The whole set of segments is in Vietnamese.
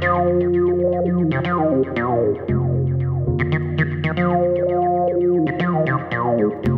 Thank you.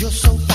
eu sou